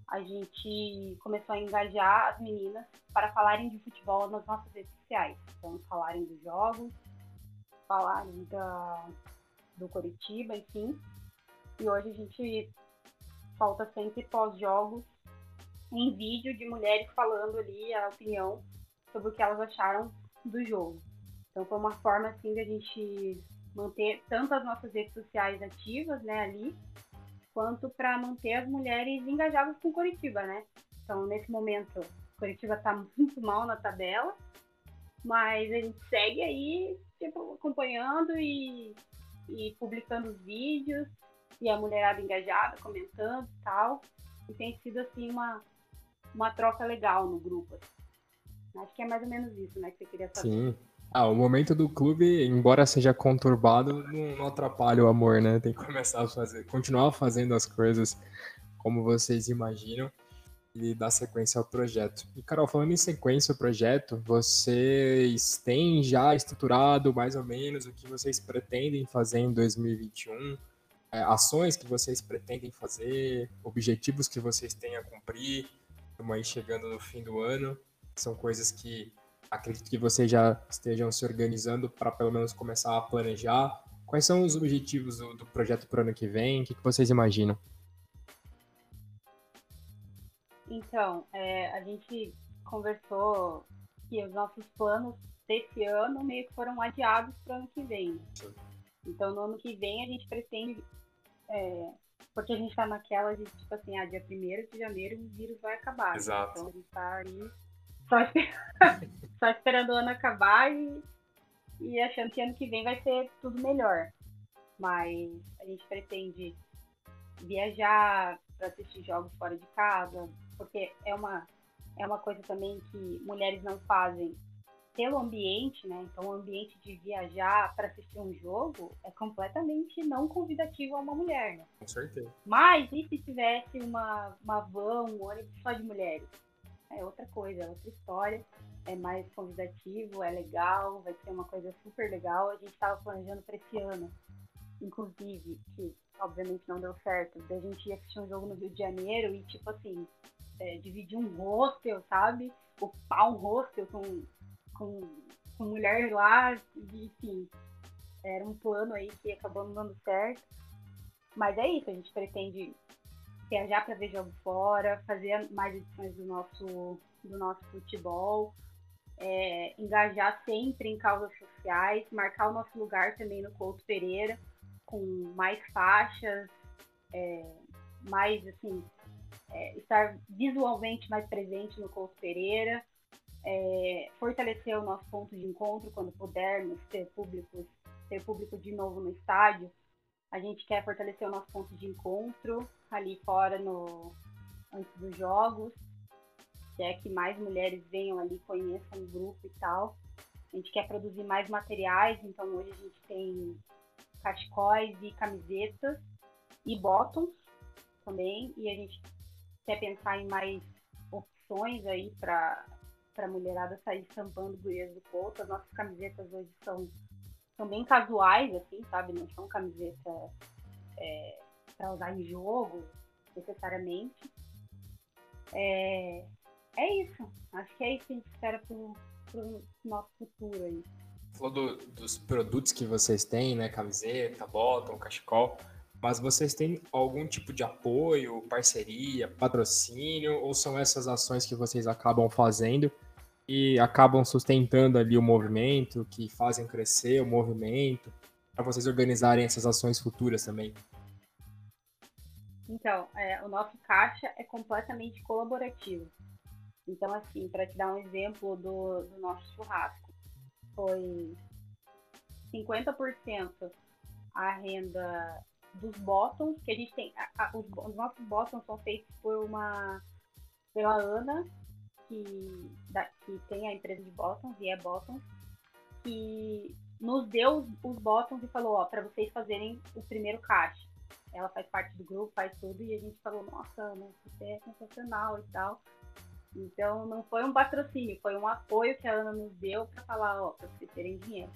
a gente começou a engajar as meninas para falarem de futebol nas nossas redes sociais. Então, falarem dos jogos, falarem da, do Curitiba, enfim. E hoje a gente falta sempre pós-jogos em vídeo de mulheres falando ali a opinião sobre o que elas acharam do jogo. Então foi uma forma assim da gente manter tanto as nossas redes sociais ativas, né, ali, quanto para manter as mulheres engajadas com Curitiba, né? Então nesse momento Curitiba está muito mal na tabela, mas a gente segue aí tipo, acompanhando e, e publicando os vídeos e a mulherada engajada, comentando e tal. E tem sido assim uma, uma troca legal no grupo. Assim. Acho que é mais ou menos isso, né, que você queria saber. Sim. Ah, o momento do clube, embora seja conturbado, não, não atrapalha o amor, né? Tem que começar a fazer, continuar fazendo as coisas como vocês imaginam e dar sequência ao projeto. E, Carol, falando em sequência ao projeto, vocês têm já estruturado mais ou menos o que vocês pretendem fazer em 2021? É, ações que vocês pretendem fazer, objetivos que vocês têm a cumprir, estamos aí chegando no fim do ano, são coisas que acredito que vocês já estejam se organizando para pelo menos começar a planejar. Quais são os objetivos do, do projeto para o ano que vem? O que, que vocês imaginam? Então, é, a gente conversou que os nossos planos desse ano meio que foram adiados para o ano que vem. Então, no ano que vem, a gente pretende. É, porque a gente está naquela de, tipo assim, ah, dia 1 de janeiro o vírus vai acabar. Né? Exato. Então, a gente está aí só, esper... só esperando o ano acabar e, e achando que ano que vem vai ser tudo melhor. Mas a gente pretende viajar para assistir jogos fora de casa, porque é uma, é uma coisa também que mulheres não fazem pelo ambiente, né? Então, o ambiente de viajar para assistir um jogo é completamente não convidativo a uma mulher, né? Com certeza. Mas e se tivesse uma, uma van, um ônibus só de mulheres? É outra coisa, é outra história. É mais convidativo, é legal, vai ser uma coisa super legal. A gente estava planejando para esse ano, inclusive, que obviamente não deu certo, da gente ir assistir um jogo no Rio de Janeiro e, tipo assim, é, dividir um hostel, sabe? Ocupar um hostel com, com, com mulher lá, enfim. Era um plano aí que acabou não dando certo. Mas é isso, a gente pretende viajar para ver jogo fora, fazer mais edições do nosso, do nosso futebol, é, engajar sempre em causas sociais, marcar o nosso lugar também no Couto Pereira, com mais faixas, é, mais assim, é, estar visualmente mais presente no Couto Pereira, é, fortalecer o nosso ponto de encontro quando pudermos ter público, ter público de novo no estádio. A gente quer fortalecer o nosso ponto de encontro ali fora no, antes dos jogos, quer que mais mulheres venham ali, conheçam o grupo e tal. A gente quer produzir mais materiais, então hoje a gente tem cachecóis e camisetas e bottoms também, e a gente quer pensar em mais opções aí para a mulherada sair estampando gurias do Couto. As nossas camisetas hoje são, são bem casuais, assim, sabe? Não são camisetas é, para usar em jogo, necessariamente. É, é isso. Acho que é isso que a gente espera para o nosso futuro aí. Falou do, dos produtos que vocês têm, né? Camiseta, bottom, cachecol mas vocês têm algum tipo de apoio, parceria, patrocínio, ou são essas ações que vocês acabam fazendo e acabam sustentando ali o movimento, que fazem crescer o movimento, para vocês organizarem essas ações futuras também? Então, é, o nosso caixa é completamente colaborativo. Então, assim, para te dar um exemplo do, do nosso churrasco, foi 50% a renda dos bottoms, que a gente tem. A, a, os, os, nossos bottoms são feitos por uma. pela Ana, que, da, que tem a empresa de bottoms, e é bottoms, que nos deu os, os bottoms e falou, ó, para vocês fazerem o primeiro caixa. Ela faz parte do grupo, faz tudo, e a gente falou, nossa, Ana, isso é sensacional e tal. Então não foi um patrocínio, foi um apoio que a Ana nos deu para falar, ó, para vocês terem dinheiro.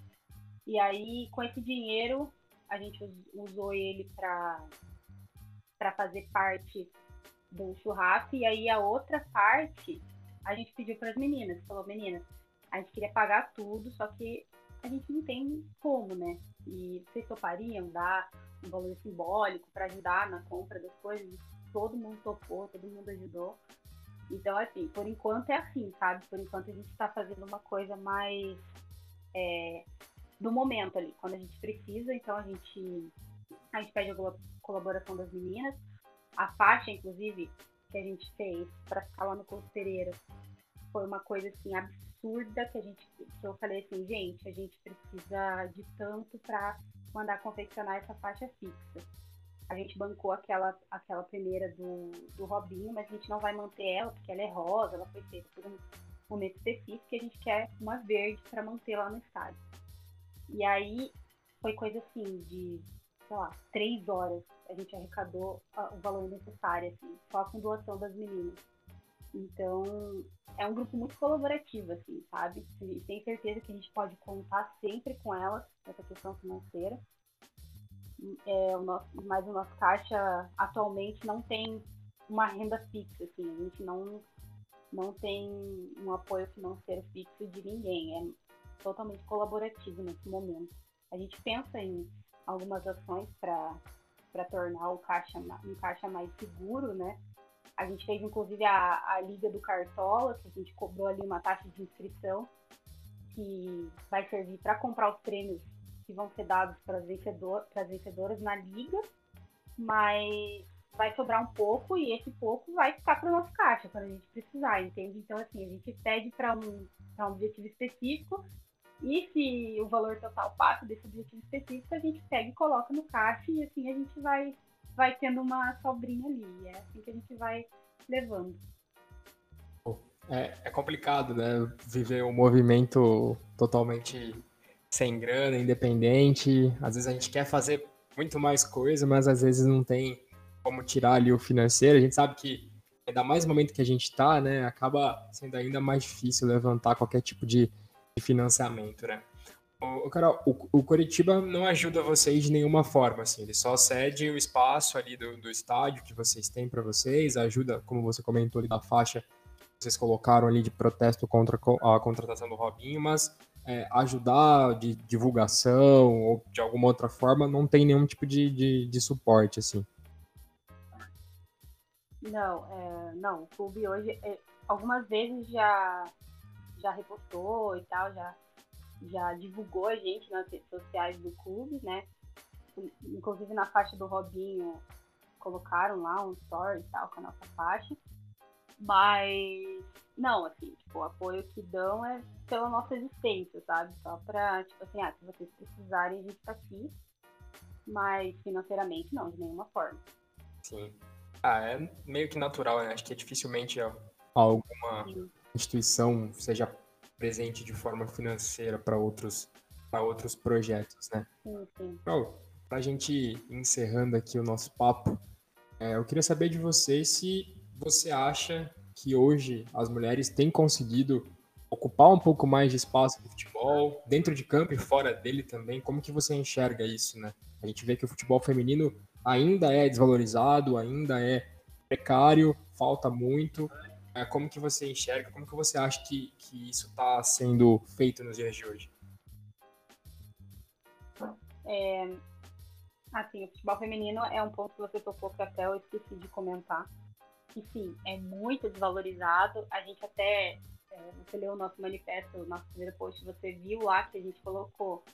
E aí, com esse dinheiro, a gente usou ele para fazer parte do churrasco e aí a outra parte a gente pediu para as meninas, falou meninas, a gente queria pagar tudo, só que a gente não tem como, né? E vocês topariam dar um valor simbólico para ajudar na compra das coisas? Todo mundo topou, todo mundo ajudou. Então, assim, por enquanto é assim, sabe? Por enquanto a gente está fazendo uma coisa mais é, do momento ali, quando a gente precisa, então a gente, a gente pede a colaboração das meninas. A faixa, inclusive, que a gente fez para ficar lá no Curso Pereira foi uma coisa assim absurda que a gente que eu falei assim, gente, a gente precisa de tanto para mandar confeccionar essa faixa fixa. A gente bancou aquela, aquela primeira do, do Robinho, mas a gente não vai manter ela, porque ela é rosa, ela foi feita por um momento específico e a gente quer uma verde para manter lá no estádio. E aí foi coisa assim de, sei lá, três horas a gente arrecadou o valor necessário, assim, só com doação das meninas. Então, é um grupo muito colaborativo, assim, sabe? Gente tem certeza que a gente pode contar sempre com elas nessa questão financeira. É, o nosso, mas o nosso caixa atualmente não tem uma renda fixa, assim, a gente não, não tem um apoio financeiro fixo de ninguém, é totalmente colaborativo nesse momento. A gente pensa em algumas ações para tornar o caixa um caixa mais seguro, né? A gente fez inclusive a, a Liga do Cartola, que a gente cobrou ali uma taxa de inscrição que vai servir para comprar os prêmios que vão ser dados para as vencedor, vencedoras na liga, mas vai sobrar um pouco e esse pouco vai ficar para o nosso caixa quando a gente precisar, entende? Então, assim, a gente pede para um, um objetivo específico e se o valor total passa desse objetivo específico, a gente pega e coloca no caixa e assim a gente vai vai tendo uma sobrinha ali. É assim que a gente vai levando. É, é complicado, né? Viver um movimento totalmente sem grana, independente. Às vezes a gente quer fazer muito mais coisa, mas às vezes não tem como tirar ali o financeiro. A gente sabe que, ainda mais no momento que a gente está, né? Acaba sendo ainda mais difícil levantar qualquer tipo de, financiamento, né? O, Carol, o, o Curitiba não ajuda vocês de nenhuma forma, assim, ele só cede o espaço ali do, do estádio que vocês têm para vocês, ajuda, como você comentou ali da faixa, vocês colocaram ali de protesto contra a contratação do Robinho, mas é, ajudar de divulgação ou de alguma outra forma não tem nenhum tipo de, de, de suporte, assim. Não, é, não, o clube hoje, é, algumas vezes já, já repostou e tal, já já divulgou a gente nas redes sociais do clube, né? Inclusive na faixa do Robinho colocaram lá um story e tal com a nossa faixa. Mas não, assim, tipo, o apoio que dão é pela nossa existência, sabe? Só pra, tipo assim, ah, se vocês precisarem, a gente tá aqui. Mas financeiramente não, de nenhuma forma. Sim. Ah, é meio que natural, né? Acho que é dificilmente alguma Sim. Instituição, seja presente de forma financeira para outros, para outros projetos, né? Sim. Então, para a gente ir encerrando aqui o nosso papo, é, eu queria saber de você se você acha que hoje as mulheres têm conseguido ocupar um pouco mais de espaço no futebol, dentro de campo e fora dele também. Como que você enxerga isso, né? A gente vê que o futebol feminino ainda é desvalorizado, ainda é precário, falta muito. É, como que você enxerga, como que você acha que, que isso está sendo feito nos dias de hoje? É, assim, o futebol feminino é um ponto que você tocou que até eu esqueci de comentar. Que sim, é muito desvalorizado. A gente até, é, você leu o nosso manifesto, o nosso primeiro post, você viu lá que a gente colocou.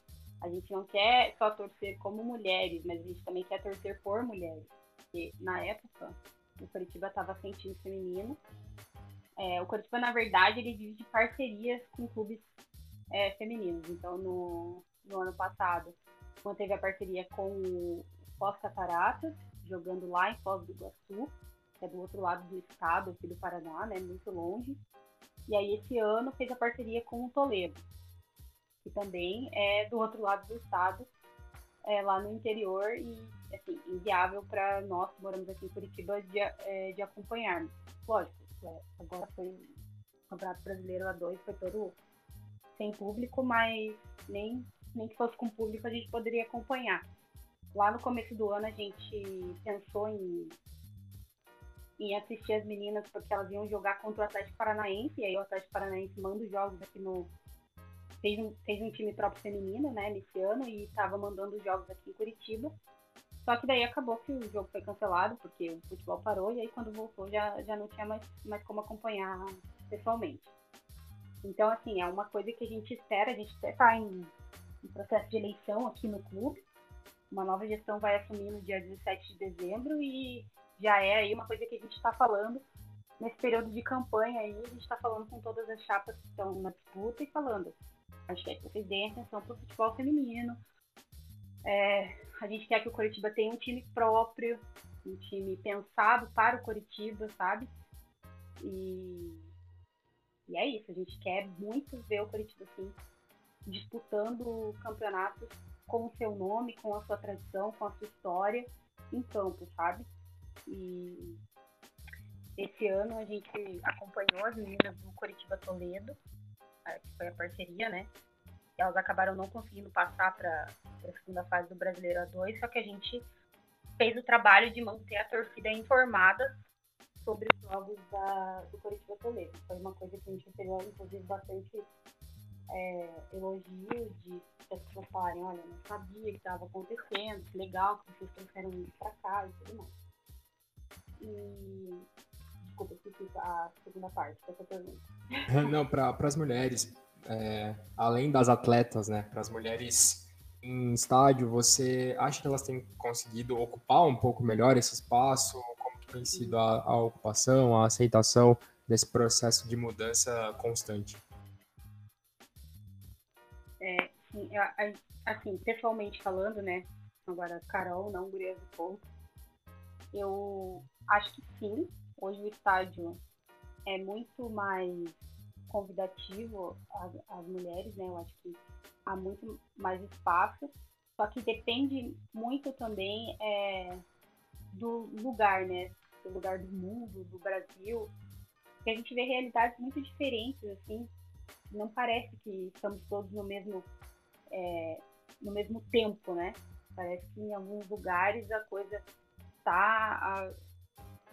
A gente não quer só torcer como mulheres, mas a gente também quer torcer por mulheres. Porque na época, o Curitiba estava sem time feminino é, o Curitiba, na verdade, ele vive de parcerias com clubes é, femininos. Então, no, no ano passado, manteve a parceria com o Foz Cataratas, jogando lá em Foz do Iguaçu, que é do outro lado do estado, aqui do Paraná, né, muito longe. E aí, esse ano, fez a parceria com o Toledo, que também é do outro lado do estado, é, lá no interior e, assim, inviável para nós que moramos aqui em Curitiba de, é, de acompanharmos. Lógico, é, agora foi o Campeonato Brasileiro A2, foi todo sem público, mas nem, nem que fosse com público a gente poderia acompanhar. Lá no começo do ano a gente pensou em, em assistir as meninas porque elas iam jogar contra o Atlético Paranaense, e aí o Atlético Paranaense manda os jogos aqui no fez um, fez um time próprio feminino, né, nesse ano, e estava mandando jogos aqui em Curitiba. Só que daí acabou que o jogo foi cancelado, porque o futebol parou, e aí quando voltou já, já não tinha mais, mais como acompanhar pessoalmente. Então, assim, é uma coisa que a gente espera, a gente está em, em processo de eleição aqui no clube. Uma nova gestão vai assumir no dia 17 de dezembro e já é aí uma coisa que a gente está falando nesse período de campanha aí, a gente está falando com todas as chapas que estão na disputa e falando, acho que vocês deem atenção para o futebol feminino. É, a gente quer que o Coritiba tenha um time próprio, um time pensado para o Coritiba, sabe? E, e é isso, a gente quer muito ver o Coritiba assim, disputando campeonatos com o seu nome, com a sua tradição, com a sua história em campo, sabe? E esse ano a gente acompanhou as meninas do Coritiba Toledo, que foi a parceria, né? Elas acabaram não conseguindo passar para a segunda fase do Brasileiro A2, só que a gente fez o trabalho de manter a torcida informada sobre os jogos da, do Coritiba Toledo. Foi uma coisa que a gente recebeu, inclusive, bastante é, elogio de as pessoas falarem, olha, não sabia que estava acontecendo, que legal que vocês trouxeram isso para cá e tudo mais. E Desculpa, esqueci a segunda parte dessa pergunta. Não, para as mulheres, é, além das atletas, né, para as mulheres em estádio, você acha que elas têm conseguido ocupar um pouco melhor esse espaço? Como tem sido a, a ocupação, a aceitação desse processo de mudança constante? É, sim, assim, pessoalmente falando, né, agora Carol, não Gurias do Ponto, eu acho que sim, Hoje o estádio é muito mais convidativo às, mulheres, né? Eu acho que há muito mais espaço. Só que depende muito também é, do lugar, né? Do lugar do mundo, do Brasil. Porque a gente vê realidades muito diferentes, assim. Não parece que estamos todos no mesmo, é, no mesmo tempo, né? Parece que em alguns lugares a coisa está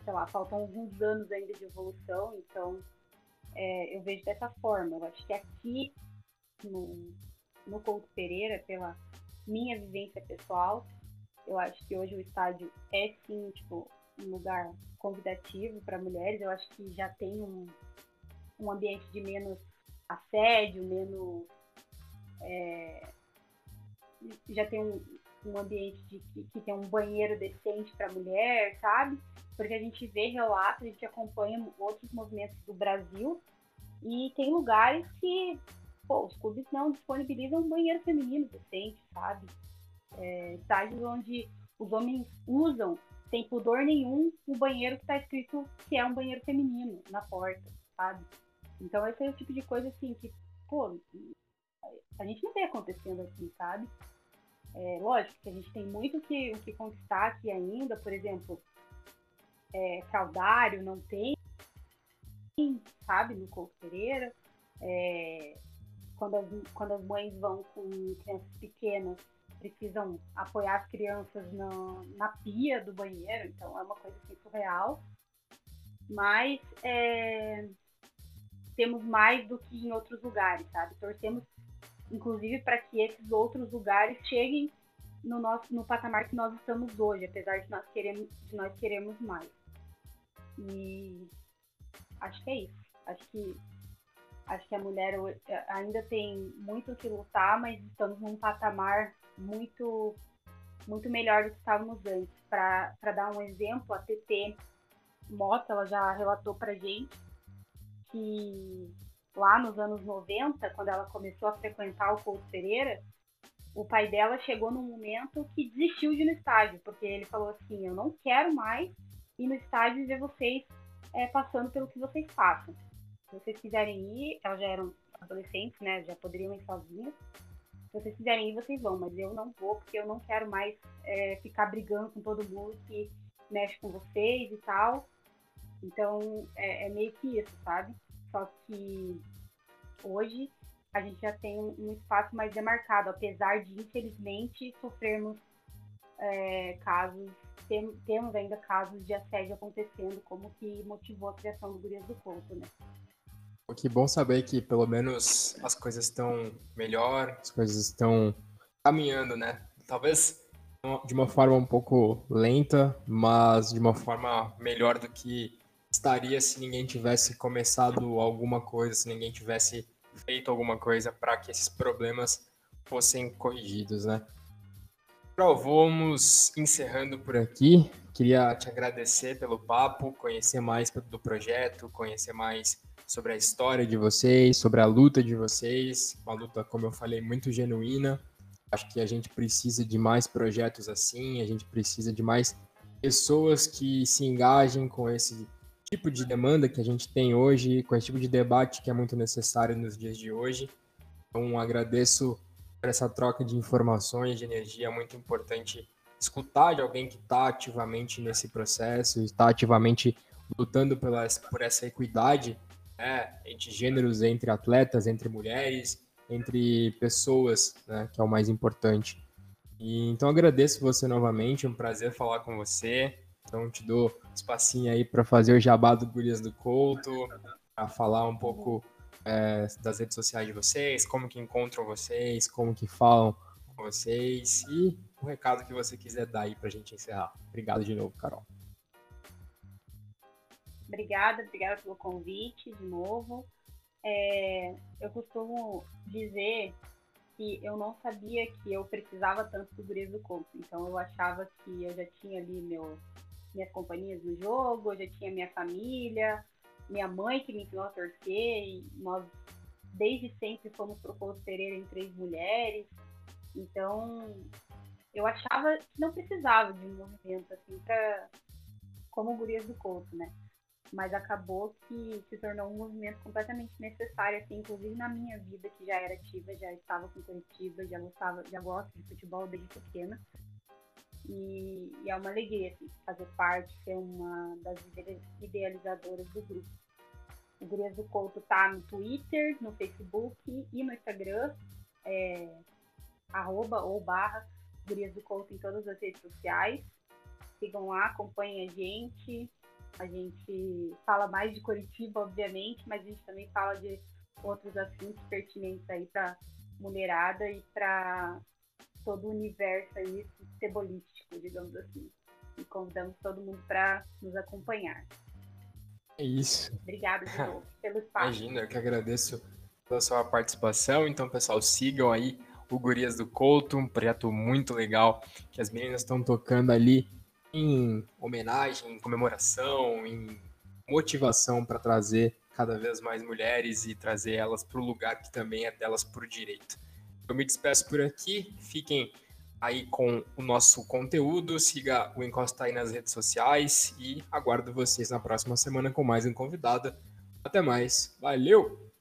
sei lá, faltam alguns anos ainda de evolução, então é, eu vejo dessa forma. Eu acho que aqui no, no Couto Pereira, pela minha vivência pessoal, eu acho que hoje o estádio é sim, tipo, um lugar convidativo para mulheres. Eu acho que já tem um, um ambiente de menos assédio, menos. É, já tem um, um ambiente de, que, que tem um banheiro decente para mulher, sabe? Porque a gente vê relatos, a gente acompanha outros movimentos do Brasil e tem lugares que pô, os clubes não disponibilizam um banheiro feminino decente, sabe? É, estádios onde os homens usam, sem pudor nenhum, o banheiro que está escrito que é um banheiro feminino na porta, sabe? Então esse é o tipo de coisa assim que, pô, a gente não vê acontecendo aqui, sabe? É, lógico que a gente tem muito que, o que conquistar aqui ainda, por exemplo, é, fraudário, não tem, sabe, no Couto Pereira. É, quando, as, quando as mães vão com crianças pequenas, precisam apoiar as crianças na, na pia do banheiro, então é uma coisa assim surreal. Mas é, temos mais do que em outros lugares, sabe? Torcemos, inclusive, para que esses outros lugares cheguem no nosso no patamar que nós estamos hoje, apesar de nós queremos de nós queremos mais. E acho que é isso. Acho que acho que a mulher é, ainda tem muito o que lutar, mas estamos num patamar muito muito melhor do que estávamos antes. Para dar um exemplo, a TT Mota ela já relatou para gente que lá nos anos 90, quando ela começou a frequentar o Couto Pereira, o pai dela chegou num momento que desistiu de ir no estádio, porque ele falou assim: Eu não quero mais ir no estádio e ver vocês é, passando pelo que vocês passam. Se vocês quiserem ir, elas já eram adolescentes, né? Já poderiam ir sozinhas. Se vocês quiserem ir, vocês vão, mas eu não vou, porque eu não quero mais é, ficar brigando com todo mundo que mexe com vocês e tal. Então, é, é meio que isso, sabe? Só que hoje a gente já tem um espaço mais demarcado, apesar de, infelizmente, sofrermos é, casos tem, temos ainda casos de assédio acontecendo, como que motivou a criação do Gurias do Couto, né? Que bom saber que pelo menos as coisas estão melhor, as coisas estão caminhando, né? Talvez de uma forma um pouco lenta, mas de uma forma melhor do que estaria se ninguém tivesse começado alguma coisa, se ninguém tivesse feito alguma coisa para que esses problemas fossem corrigidos, né? Pro, vamos encerrando por aqui. Queria te agradecer pelo papo, conhecer mais do projeto, conhecer mais sobre a história de vocês, sobre a luta de vocês, uma luta, como eu falei, muito genuína. Acho que a gente precisa de mais projetos assim, a gente precisa de mais pessoas que se engajem com esse tipo de demanda que a gente tem hoje, com esse tipo de debate que é muito necessário nos dias de hoje. Então, agradeço essa troca de informações, de energia, é muito importante escutar de alguém que está ativamente nesse processo, está ativamente lutando pela, por essa equidade né, entre gêneros, entre atletas, entre mulheres, entre pessoas, né, que é o mais importante. E, então agradeço você novamente, é um prazer falar com você. Então te dou espacinho aí para fazer o jabá do Gurias do Couto, para falar um pouco é, das redes sociais de vocês, como que encontram vocês, como que falam com vocês e o recado que você quiser dar aí para a gente encerrar. Obrigado de novo, Carol. Obrigada, obrigada pelo convite de novo. É, eu costumo dizer que eu não sabia que eu precisava tanto do Gurias do Corpo. Então eu achava que eu já tinha ali meu, minhas companhias no jogo, eu já tinha minha família, minha mãe que me ensinou a torcer, e nós desde sempre fomos pro Couto Pereira em três mulheres. Então, eu achava que não precisava de um movimento assim para como gurias do Couto, né? Mas acabou que se tornou um movimento completamente necessário, assim, inclusive na minha vida, que já era ativa, já estava com Curitiba, já gostava, já gosto de futebol desde pequena. E, e, é uma alegria assim, fazer parte, ser uma das idealizadoras do grupo. Gurias do Couto tá no Twitter, no Facebook e no Instagram, é, arroba ou barra Gurias do Couto em todas as redes sociais. Sigam lá, acompanhem a gente. A gente fala mais de Curitiba, obviamente, mas a gente também fala de outros assuntos pertinentes aí para mulherada e para todo o universo aí futebolístico, digamos assim. E convidamos todo mundo para nos acompanhar. É isso. Obrigada de novo pelo espaço. Imagina, eu que agradeço pela sua participação. Então, pessoal, sigam aí o Gurias do Couto, um projeto muito legal que as meninas estão tocando ali em homenagem, em comemoração, em motivação para trazer cada vez mais mulheres e trazer elas para o lugar que também é delas por direito. Eu me despeço por aqui, fiquem aí com o nosso conteúdo, siga o Encosta aí nas redes sociais e aguardo vocês na próxima semana com mais um convidado. Até mais, valeu!